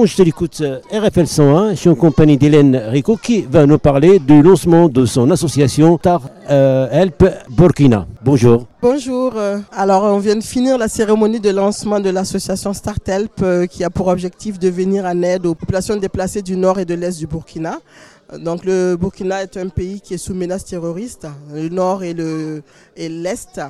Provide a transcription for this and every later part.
Bon, je te l'écoute, euh, RFL 101, je suis en compagnie d'Hélène Rico qui va nous parler du lancement de son association Tar euh, Help Burkina. Bonjour. Bonjour. euh, Alors, on vient de finir la cérémonie de lancement de l'association Startelp euh, qui a pour objectif de venir en aide aux populations déplacées du nord et de l'est du Burkina. Donc, le Burkina est un pays qui est sous menace terroriste. Le nord et le et l'est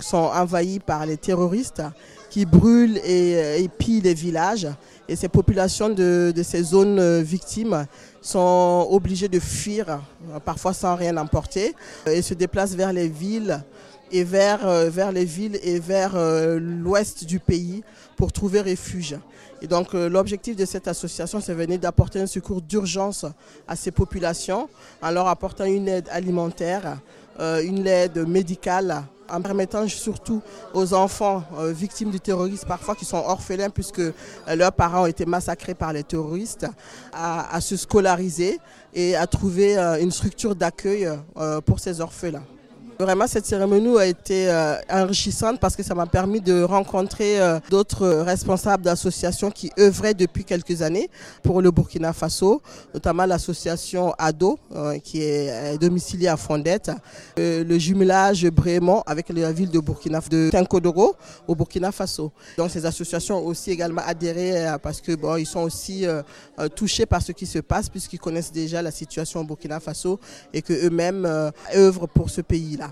sont envahis par les terroristes qui brûlent et, euh, pillent les villages. Et ces populations de, ces zones euh, victimes sont obligées de fuir, parfois sans rien emporter, et se déplacent vers les villes et vers, euh, vers les villes et vers euh, l'ouest du pays pour trouver refuge. Et donc euh, l'objectif de cette association, c'est venir d'apporter un secours d'urgence à ces populations en leur apportant une aide alimentaire, une aide médicale, en permettant surtout aux enfants victimes du terrorisme, parfois qui sont orphelins puisque leurs parents ont été massacrés par les terroristes, à, se scolariser et à trouver une structure d'accueil pour ces orphelins. Vraiment, cette cérémonie a été euh, enrichissante parce que ça m'a permis de rencontrer euh, d'autres responsables d'associations qui œuvraient depuis quelques années pour le Burkina Faso, notamment l'association ADO euh, qui est domiciliée à Fondette, le jumelage Brémont avec la ville de Burkina de Tinkodoro au Burkina Faso. Donc ces associations ont aussi également adhéré parce que bon, ils sont aussi touchés par ce qui se passe puisqu'ils connaissent déjà la situation au Burkina Faso et que eux-mêmes œuvrent pour ce pays-là.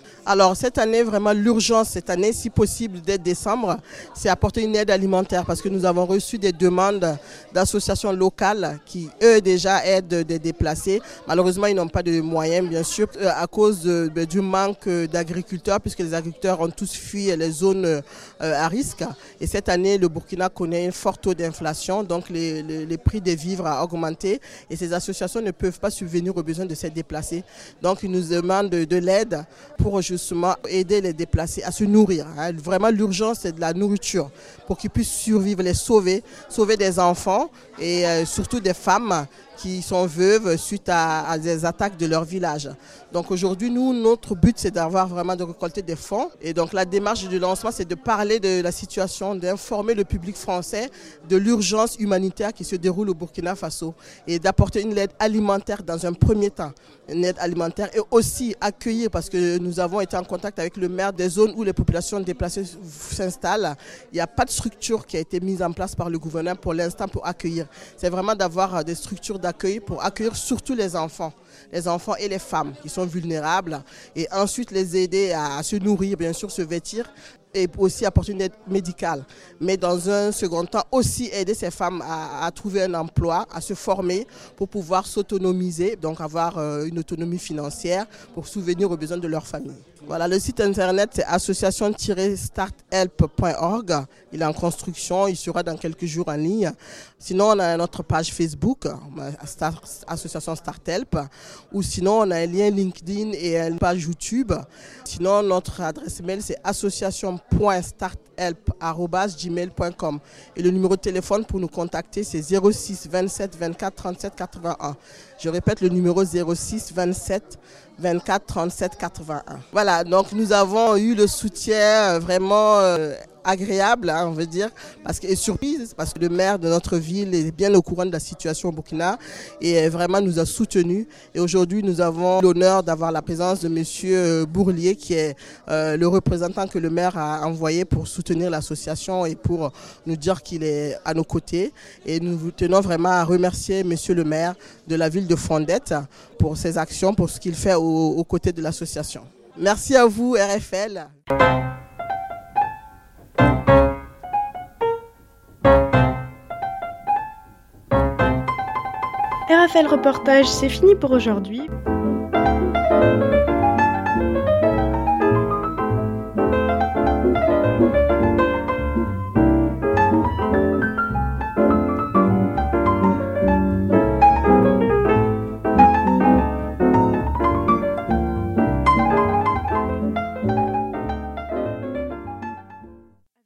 Alors cette année, vraiment l'urgence cette année, si possible dès décembre, c'est apporter une aide alimentaire parce que nous avons reçu des demandes d'associations locales qui, eux, déjà aident des déplacés. Malheureusement, ils n'ont pas de moyens, bien sûr, euh, à cause de- du manque d'agriculteurs puisque les agriculteurs ont tous fui les zones euh, à risque. Et cette année, le Burkina connaît un fort taux d'inflation, donc les, les- les prix des vivres a augmenté et ces associations ne peuvent pas subvenir aux besoins de ces déplacés. Donc, ils nous demandent de, de l'aide pour justement aider les déplacés à se nourrir. hein. Vraiment, l'urgence, c'est de la nourriture pour qu'ils puissent survivre, les sauver, sauver des enfants et euh, surtout des femmes qui sont veuves suite à, des attaques de leur village. Donc aujourd'hui, nous, notre but, c'est d'avoir vraiment de récolter des fonds. Et donc la démarche du lancement, c'est de parler de la situation, d'informer le public français de l'urgence humanitaire qui se déroule au Burkina Faso et d'apporter une aide alimentaire dans un premier temps. Une aide alimentaire et aussi accueillir, parce que nous avons été en contact avec le maire des zones où les populations déplacées s'installent. Il n'y a pas de structure qui a été mise en place par le gouvernement pour l'instant pour accueillir. C'est vraiment d'avoir euh, des structures d'accueil pour accueillir surtout les enfants, les enfants et les femmes qui sont vulnérables et ensuite les aider à, se nourrir, bien sûr, se vêtir et aussi apporter une aide médicale. Mais dans un second temps, aussi aider ces femmes à, trouver un emploi, à se former pour pouvoir s'autonomiser, donc avoir euh, une autonomie financière pour souvenir aux besoins de leur famille. Voilà, le site internet c'est association-starthelp.org. Il est en construction, il sera dans quelques jours en ligne. Sinon, on a notre page Facebook, euh, Association Starthelp, ou sinon on a un lien LinkedIn et une page YouTube. Sinon, notre adresse mail c'est association.starthelp.gmail.com et le numéro de téléphone pour nous contacter c'est 06 27 24 37 81. Je répète le numéro 06 27 24 37 81. Voilà, donc nous avons eu le soutien euh, vraiment euh, agréable, hein, on veut dire, parce que, et surprise, parce que le maire de notre ville est bien au courant de la situation au Burkina et vraiment nous a soutenus. Et aujourd'hui, nous avons l'honneur d'avoir la présence de Monsieur euh, Bourlier, qui est euh, le représentant que le maire a envoyé pour soutenir l'association et pour nous dire qu'il est à nos côtés. Et nous tenons vraiment à remercier Monsieur le maire de la ville de Fondette pour ses actions, pour ce qu'il fait au- aux côtés de l'association. Merci à vous, RFL. RFL Reportage, c'est fini pour aujourd'hui.